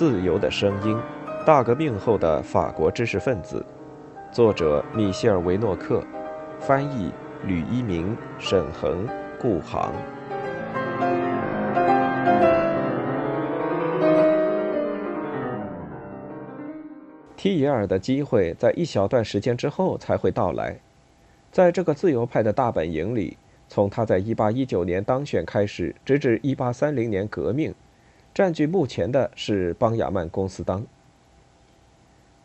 自由的声音：大革命后的法国知识分子。作者：米歇尔·维诺克，翻译：吕一鸣、沈恒、顾航。提耶尔的机会在一小段时间之后才会到来。在这个自由派的大本营里，从他在1819年当选开始，直至1830年革命，占据目前的是邦雅曼公司当。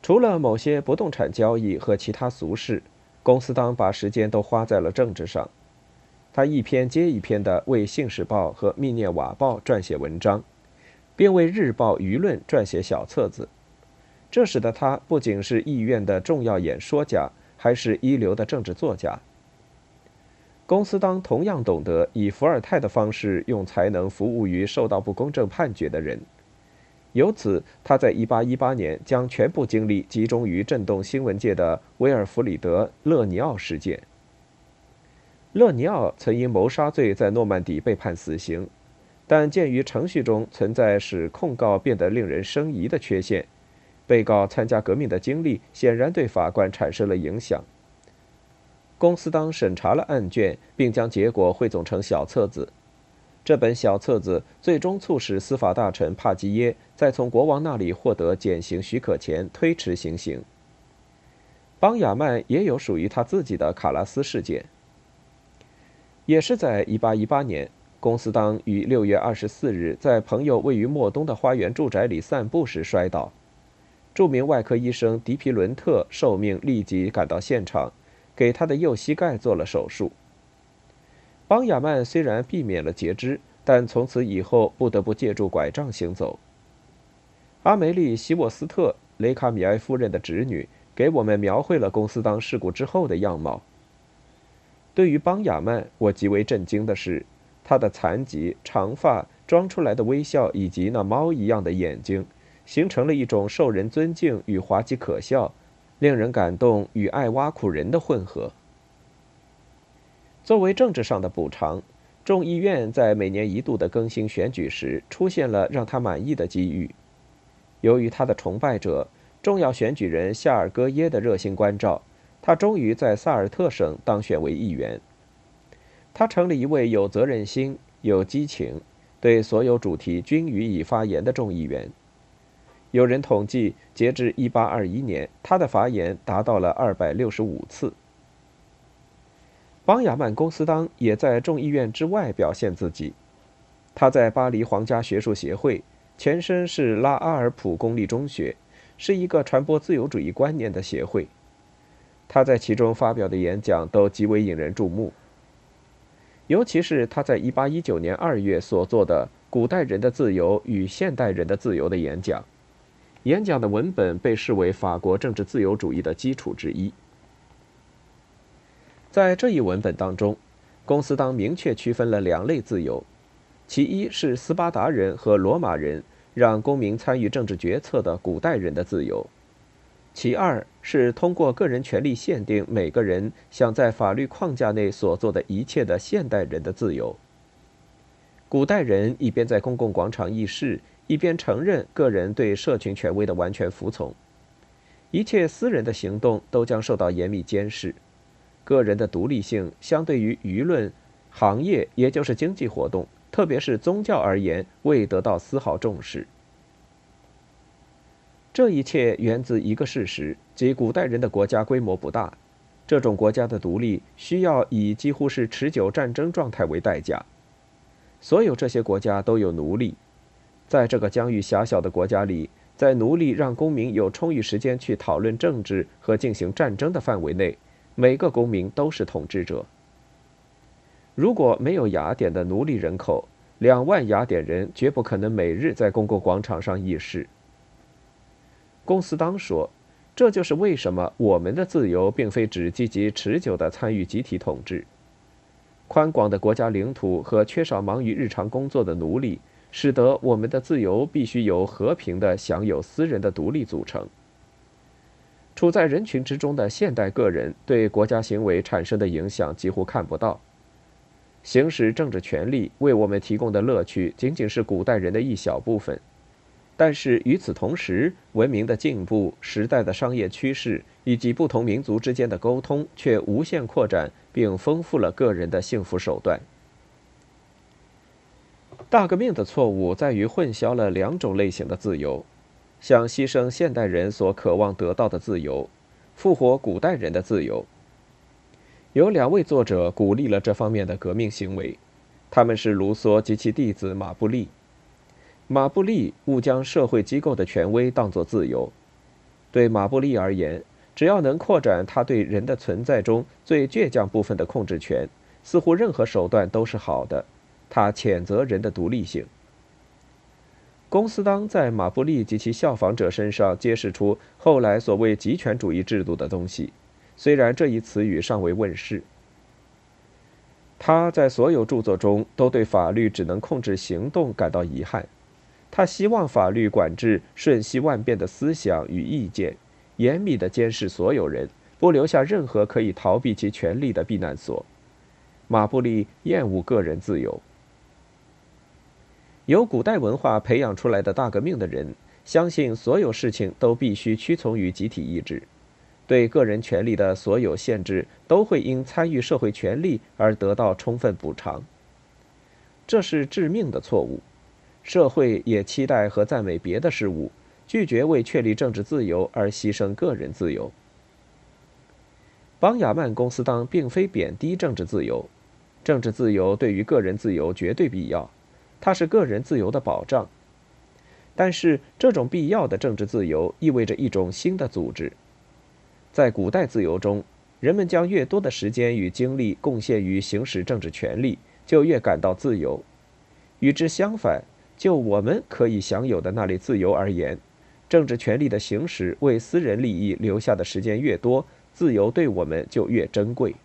除了某些不动产交易和其他俗事，公司当把时间都花在了政治上。他一篇接一篇地为《信使报》和《密涅瓦报》撰写文章，并为《日报》舆论撰写小册子。这使得他不仅是议院的重要演说家，还是一流的政治作家。公司当同样懂得以伏尔泰的方式用才能服务于受到不公正判决的人，由此他在1818年将全部精力集中于震动新闻界的威尔弗里德·勒尼奥事件。勒尼奥曾因谋杀罪在诺曼底被判死刑，但鉴于程序中存在使控告变得令人生疑的缺陷。被告参加革命的经历显然对法官产生了影响。公司当审查了案卷，并将结果汇总成小册子。这本小册子最终促使司法大臣帕基耶在从国王那里获得减刑许可前推迟行刑。邦雅曼也有属于他自己的卡拉斯事件。也是在1818年，公司当于6月24日在朋友位于莫东的花园住宅里散步时摔倒。著名外科医生迪皮伦特受命立即赶到现场，给他的右膝盖做了手术。邦雅曼虽然避免了截肢，但从此以后不得不借助拐杖行走。阿梅丽·希沃斯特，雷卡米埃夫人的侄女，给我们描绘了公司当事故之后的样貌。对于邦雅曼，我极为震惊的是，他的残疾、长发、装出来的微笑以及那猫一样的眼睛。形成了一种受人尊敬与滑稽可笑、令人感动与爱挖苦人的混合。作为政治上的补偿，众议院在每年一度的更新选举时出现了让他满意的机遇。由于他的崇拜者、重要选举人夏尔戈耶的热心关照，他终于在萨尔特省当选为议员。他成了一位有责任心、有激情、对所有主题均予以发言的众议员。有人统计，截至1821年，他的发言达到了265次。邦雅曼公司当也在众议院之外表现自己。他在巴黎皇家学术协会，前身是拉阿尔普公立中学，是一个传播自由主义观念的协会。他在其中发表的演讲都极为引人注目，尤其是他在1819年2月所做的《古代人的自由与现代人的自由》的演讲。演讲的文本被视为法国政治自由主义的基础之一。在这一文本当中，公司当明确区分了两类自由：其一是斯巴达人和罗马人让公民参与政治决策的古代人的自由；其二是通过个人权利限定每个人想在法律框架内所做的一切的现代人的自由。古代人一边在公共广场议事。一边承认个人对社群权威的完全服从，一切私人的行动都将受到严密监视，个人的独立性相对于舆论、行业，也就是经济活动，特别是宗教而言，未得到丝毫重视。这一切源自一个事实，即古代人的国家规模不大，这种国家的独立需要以几乎是持久战争状态为代价。所有这些国家都有奴隶。在这个疆域狭小的国家里，在奴隶让公民有充裕时间去讨论政治和进行战争的范围内，每个公民都是统治者。如果没有雅典的奴隶人口，两万雅典人绝不可能每日在公共广场上议事。公司当说：“这就是为什么我们的自由并非只积极持久地参与集体统治。宽广的国家领土和缺少忙于日常工作的奴隶。”使得我们的自由必须由和平的享有私人的独立组成。处在人群之中的现代个人对国家行为产生的影响几乎看不到。行使政治权利为我们提供的乐趣仅仅是古代人的一小部分。但是与此同时，文明的进步、时代的商业趋势以及不同民族之间的沟通，却无限扩展并丰富了个人的幸福手段。大革命的错误在于混淆了两种类型的自由：想牺牲现代人所渴望得到的自由，复活古代人的自由。有两位作者鼓励了这方面的革命行为，他们是卢梭及其弟子马布利。马布利误将社会机构的权威当作自由。对马布利而言，只要能扩展他对人的存在中最倔强部分的控制权，似乎任何手段都是好的。他谴责人的独立性。公司当在马布利及其效仿者身上揭示出后来所谓极权主义制度的东西，虽然这一词语尚未问世。他在所有著作中都对法律只能控制行动感到遗憾。他希望法律管制瞬息万变的思想与意见，严密地监视所有人，不留下任何可以逃避其权力的避难所。马布利厌恶个人自由。由古代文化培养出来的大革命的人，相信所有事情都必须屈从于集体意志，对个人权利的所有限制都会因参与社会权利而得到充分补偿。这是致命的错误。社会也期待和赞美别的事物，拒绝为确立政治自由而牺牲个人自由。邦雅曼公司当并非贬低政治自由，政治自由对于个人自由绝对必要，它是个人自由的保障。但是，这种必要的政治自由意味着一种新的组织。在古代自由中，人们将越多的时间与精力贡献于行使政治权利，就越感到自由。与之相反。就我们可以享有的那类自由而言，政治权利的行使为私人利益留下的时间越多，自由对我们就越珍贵。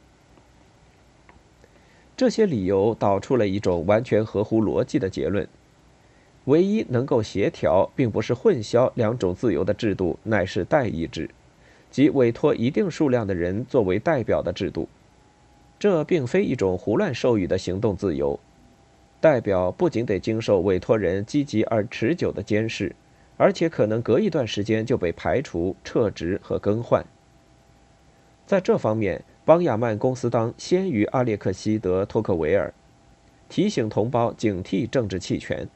这些理由导出了一种完全合乎逻辑的结论：唯一能够协调并不是混淆两种自由的制度，乃是代议制，即委托一定数量的人作为代表的制度。这并非一种胡乱授予的行动自由。代表不仅得经受委托人积极而持久的监视，而且可能隔一段时间就被排除、撤职和更换。在这方面，邦雅曼公司当先于阿列克西德·托克维尔，提醒同胞警惕政治弃权。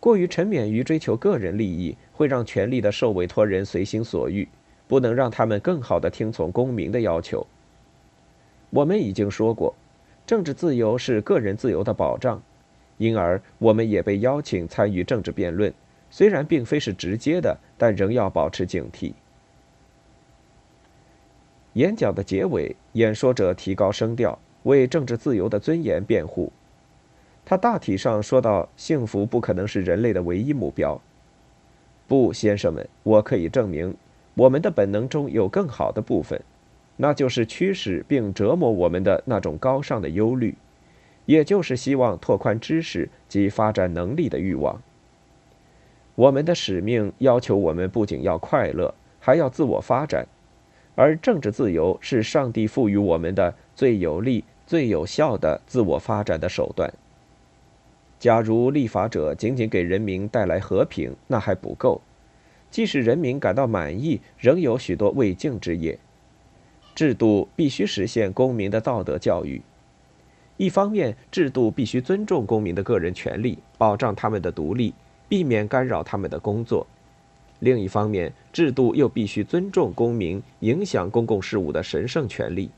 过于沉湎于追求个人利益，会让权力的受委托人随心所欲，不能让他们更好地听从公民的要求。我们已经说过。政治自由是个人自由的保障，因而我们也被邀请参与政治辩论，虽然并非是直接的，但仍要保持警惕。演讲的结尾，演说者提高声调，为政治自由的尊严辩护。他大体上说到：幸福不可能是人类的唯一目标。不，先生们，我可以证明，我们的本能中有更好的部分。那就是驱使并折磨我们的那种高尚的忧虑，也就是希望拓宽知识及发展能力的欲望。我们的使命要求我们不仅要快乐，还要自我发展，而政治自由是上帝赋予我们的最有力、最有效的自我发展的手段。假如立法者仅仅给人民带来和平，那还不够；即使人民感到满意，仍有许多未竟之业。制度必须实现公民的道德教育。一方面，制度必须尊重公民的个人权利，保障他们的独立，避免干扰他们的工作；另一方面，制度又必须尊重公民影响公共事务的神圣权利，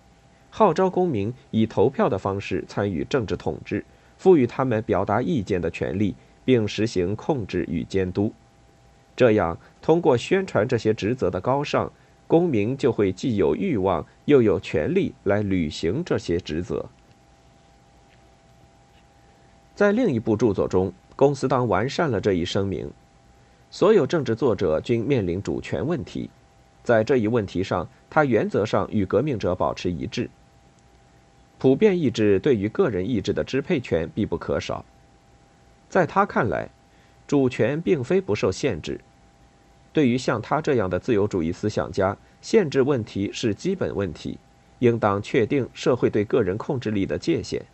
号召公民以投票的方式参与政治统治，赋予他们表达意见的权利，并实行控制与监督。这样，通过宣传这些职责的高尚。公民就会既有欲望又有权利来履行这些职责。在另一部著作中，公司当完善了这一声明：所有政治作者均面临主权问题，在这一问题上，他原则上与革命者保持一致。普遍意志对于个人意志的支配权必不可少。在他看来，主权并非不受限制。对于像他这样的自由主义思想家，限制问题是基本问题，应当确定社会对个人控制力的界限。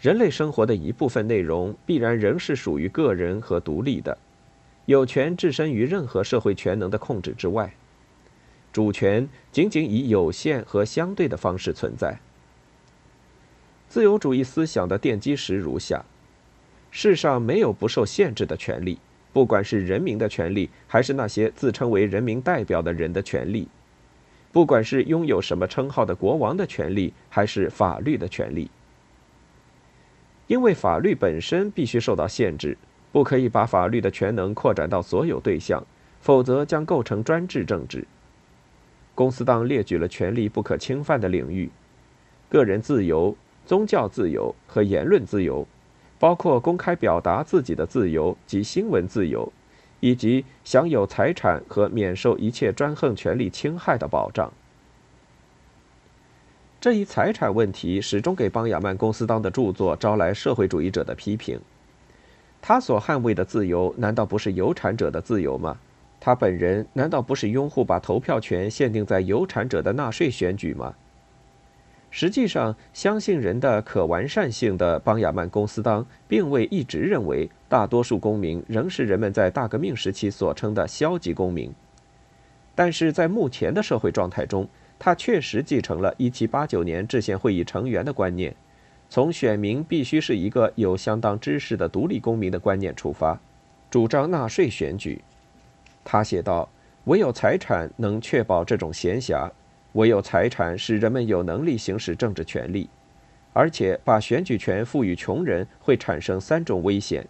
人类生活的一部分内容必然仍是属于个人和独立的，有权置身于任何社会权能的控制之外。主权仅仅以有限和相对的方式存在。自由主义思想的奠基石如下：世上没有不受限制的权利，不管是人民的权利，还是那些自称为人民代表的人的权利；不管是拥有什么称号的国王的权利，还是法律的权利。因为法律本身必须受到限制，不可以把法律的权能扩展到所有对象，否则将构成专制政治。公司党列举了权利不可侵犯的领域：个人自由、宗教自由和言论自由，包括公开表达自己的自由及新闻自由，以及享有财产和免受一切专横权利侵害的保障。这一财产问题始终给邦雅曼公司当的著作招来社会主义者的批评。他所捍卫的自由，难道不是有产者的自由吗？他本人难道不是拥护把投票权限定在有产者的纳税选举吗？实际上，相信人的可完善性的邦雅曼公司当，并未一直认为大多数公民仍是人们在大革命时期所称的消极公民。但是在目前的社会状态中，他确实继承了1789年制宪会议成员的观念，从选民必须是一个有相当知识的独立公民的观念出发，主张纳税选举。他写道：“唯有财产能确保这种闲暇，唯有财产使人们有能力行使政治权利，而且把选举权赋予穷人会产生三种危险：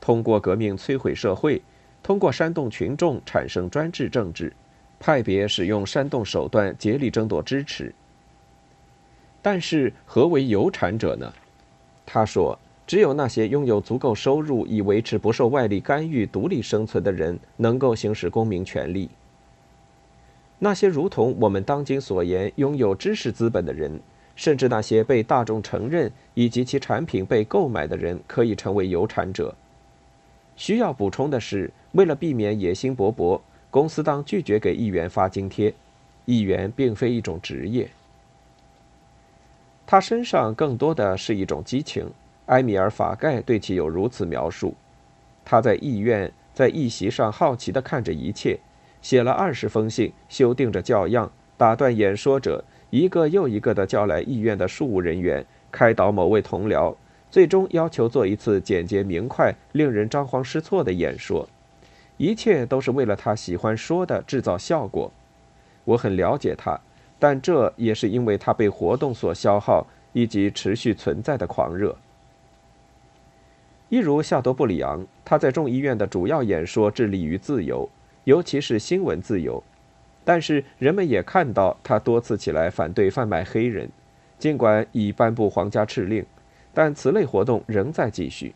通过革命摧毁社会，通过煽动群众产生专制政治。”派别使用煽动手段，竭力争夺支持。但是，何为有产者呢？他说：“只有那些拥有足够收入以维持不受外力干预、独立生存的人，能够行使公民权利。那些如同我们当今所言拥有知识资本的人，甚至那些被大众承认以及其产品被购买的人，可以成为有产者。”需要补充的是，为了避免野心勃勃。公司当拒绝给议员发津贴，议员并非一种职业。他身上更多的是一种激情。埃米尔·法盖对其有如此描述：他在议院在议席上好奇地看着一切，写了二十封信，修订着教样，打断演说者，一个又一个地叫来议院的事务人员，开导某位同僚，最终要求做一次简洁明快、令人张皇失措的演说。一切都是为了他喜欢说的制造效果。我很了解他，但这也是因为他被活动所消耗以及持续存在的狂热。一如夏多布里昂，他在众议院的主要演说致力于自由，尤其是新闻自由。但是人们也看到他多次起来反对贩卖黑人，尽管已颁布皇家敕令，但此类活动仍在继续。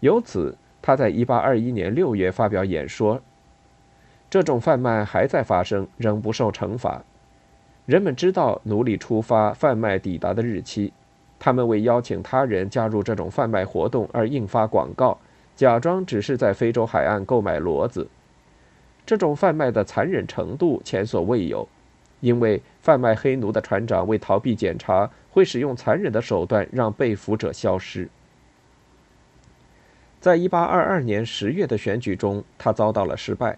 由此。他在1821年6月发表演说：“这种贩卖还在发生，仍不受惩罚。人们知道奴隶出发、贩卖抵达的日期。他们为邀请他人加入这种贩卖活动而印发广告，假装只是在非洲海岸购买骡子。这种贩卖的残忍程度前所未有，因为贩卖黑奴的船长为逃避检查，会使用残忍的手段让被俘者消失。”在1822年10月的选举中，他遭到了失败，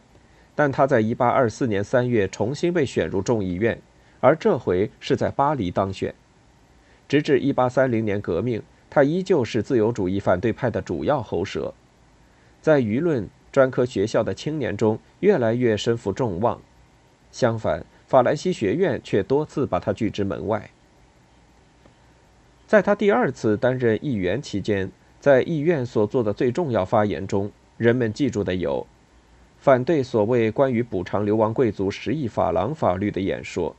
但他在1824年3月重新被选入众议院，而这回是在巴黎当选。直至1830年革命，他依旧是自由主义反对派的主要喉舌，在舆论、专科学校的青年中越来越身负众望。相反，法兰西学院却多次把他拒之门外。在他第二次担任议员期间。在议院所做的最重要发言中，人们记住的有：反对所谓关于补偿流亡贵族十亿法郎法律的演说。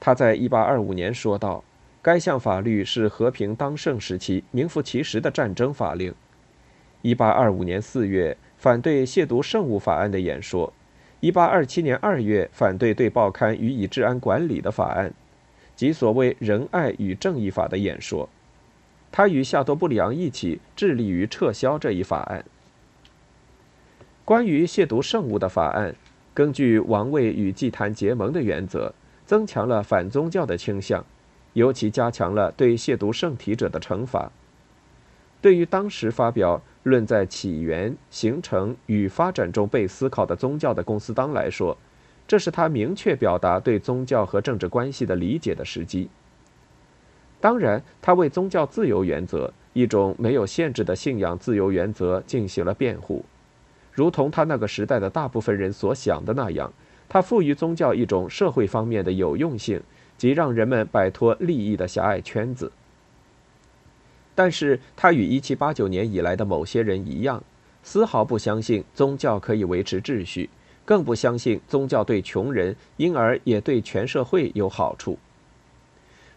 他在1825年说道：“该项法律是和平当盛时期名副其实的战争法令。”1825 年4月反对亵渎圣物法案的演说；1827年2月反对对报刊予以治安管理的法案，即所谓仁爱与正义法的演说。他与夏多布里昂一起致力于撤销这一法案。关于亵渎圣物的法案，根据王位与祭坛结盟的原则，增强了反宗教的倾向，尤其加强了对亵渎圣体者的惩罚。对于当时发表《论在起源、形成与发展中被思考的宗教》的公司当来说，这是他明确表达对宗教和政治关系的理解的时机。当然，他为宗教自由原则——一种没有限制的信仰自由原则——进行了辩护，如同他那个时代的大部分人所想的那样，他赋予宗教一种社会方面的有用性，即让人们摆脱利益的狭隘圈子。但是，他与1789年以来的某些人一样，丝毫不相信宗教可以维持秩序，更不相信宗教对穷人，因而也对全社会有好处。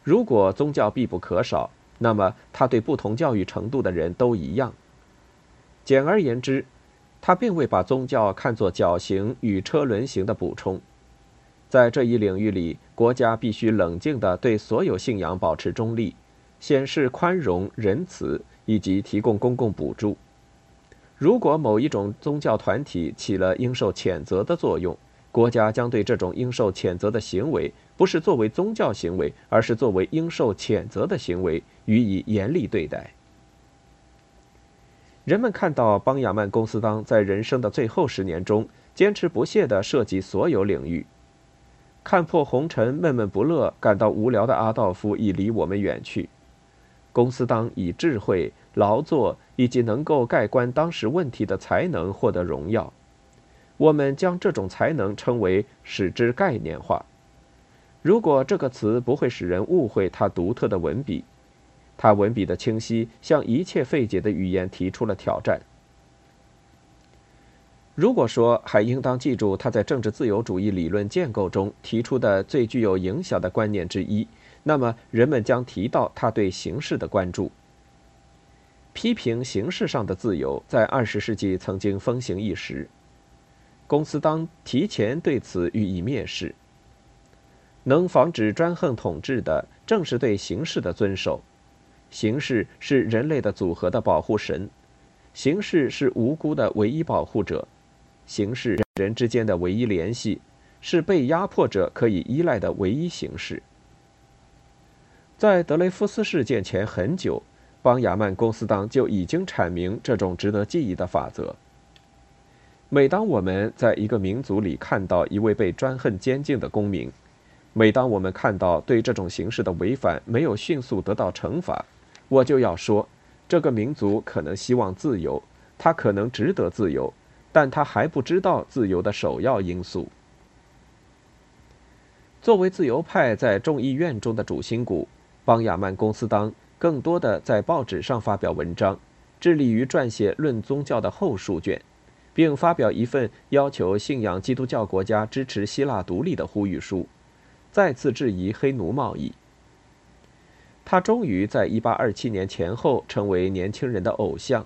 如果宗教必不可少，那么它对不同教育程度的人都一样。简而言之，他并未把宗教看作绞刑与车轮刑的补充。在这一领域里，国家必须冷静地对所有信仰保持中立，显示宽容、仁慈，以及提供公共补助。如果某一种宗教团体起了应受谴责的作用，国家将对这种应受谴责的行为。不是作为宗教行为，而是作为应受谴责的行为予以严厉对待。人们看到邦雅曼公司当在人生的最后十年中坚持不懈地涉及所有领域，看破红尘、闷闷不乐、感到无聊的阿道夫已离我们远去。公司当以智慧、劳作以及能够盖棺当时问题的才能获得荣耀。我们将这种才能称为使之概念化。如果这个词不会使人误会他独特的文笔，他文笔的清晰向一切费解的语言提出了挑战。如果说还应当记住他在政治自由主义理论建构中提出的最具有影响的观念之一，那么人们将提到他对形式的关注。批评形式上的自由在二十世纪曾经风行一时，公司当提前对此予以蔑视。能防止专横统治的，正是对形式的遵守。形式是人类的组合的保护神，形式是无辜的唯一保护者，形式人之间的唯一联系，是被压迫者可以依赖的唯一形式。在德雷夫斯事件前很久，邦雅曼公司当就已经阐明这种值得记忆的法则。每当我们在一个民族里看到一位被专横监禁的公民，每当我们看到对这种形式的违反没有迅速得到惩罚，我就要说，这个民族可能希望自由，他可能值得自由，但他还不知道自由的首要因素。作为自由派在众议院中的主心骨，邦雅曼公司当更多的在报纸上发表文章，致力于撰写《论宗教》的后数卷，并发表一份要求信仰基督教国家支持希腊独立的呼吁书。再次质疑黑奴贸易。他终于在1827年前后成为年轻人的偶像，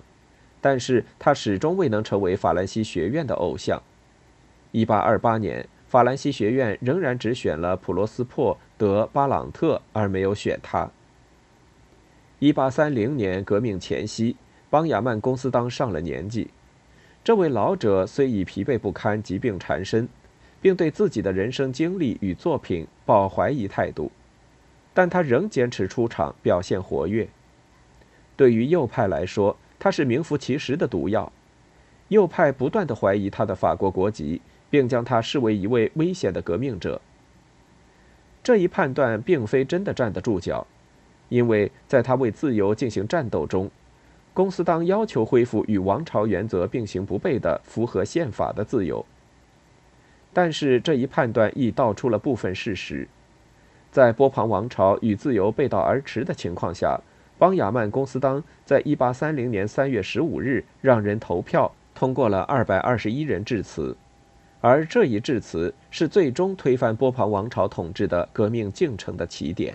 但是他始终未能成为法兰西学院的偶像。1828年，法兰西学院仍然只选了普罗斯珀·德·巴朗特，而没有选他。1830年革命前夕，邦雅曼公司当上了年纪，这位老者虽已疲惫不堪，疾病缠身。并对自己的人生经历与作品抱怀疑态度，但他仍坚持出场，表现活跃。对于右派来说，他是名副其实的毒药。右派不断的怀疑他的法国国籍，并将他视为一位危险的革命者。这一判断并非真的站得住脚，因为在他为自由进行战斗中，公司当要求恢复与王朝原则并行不悖的符合宪法的自由。但是这一判断亦道出了部分事实，在波旁王朝与自由背道而驰的情况下，邦雅曼公司当在1830年3月15日让人投票通过了221人致辞，而这一致辞是最终推翻波旁王朝统治的革命进程的起点。